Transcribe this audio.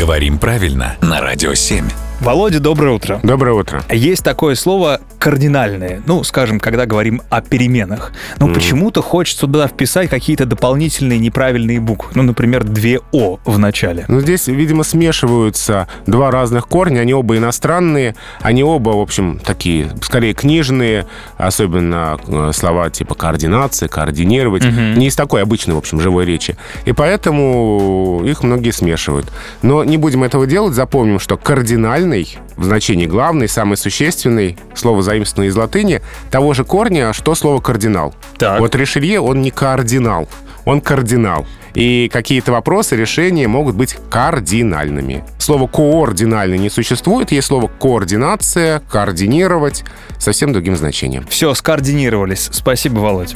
Говорим правильно на Радио 7. Володя, доброе утро. Доброе утро. Есть такое слово кардинальное. Ну, скажем, когда говорим о переменах. Но Мгм. почему-то хочется туда вписать какие-то дополнительные неправильные буквы. Ну, например, две О в начале. Ну, здесь, видимо, смешиваются два разных корня, они оба иностранные, они оба, в общем, такие, скорее, книжные, особенно э, слова типа координация, координировать, Мгм. не из такой обычной, в общем, живой речи. И поэтому их многие смешивают. Но не будем этого делать, запомним, что кардинальный в значении главный, самый существенный, слово заимствованное из латыни, того же корня, что слово кардинал. Так. Вот Ришелье, он не кардинал, он кардинал. И какие-то вопросы, решения могут быть кардинальными. Слово координальный не существует, есть слово координация, координировать, совсем другим значением. Все, скоординировались. Спасибо, Володь.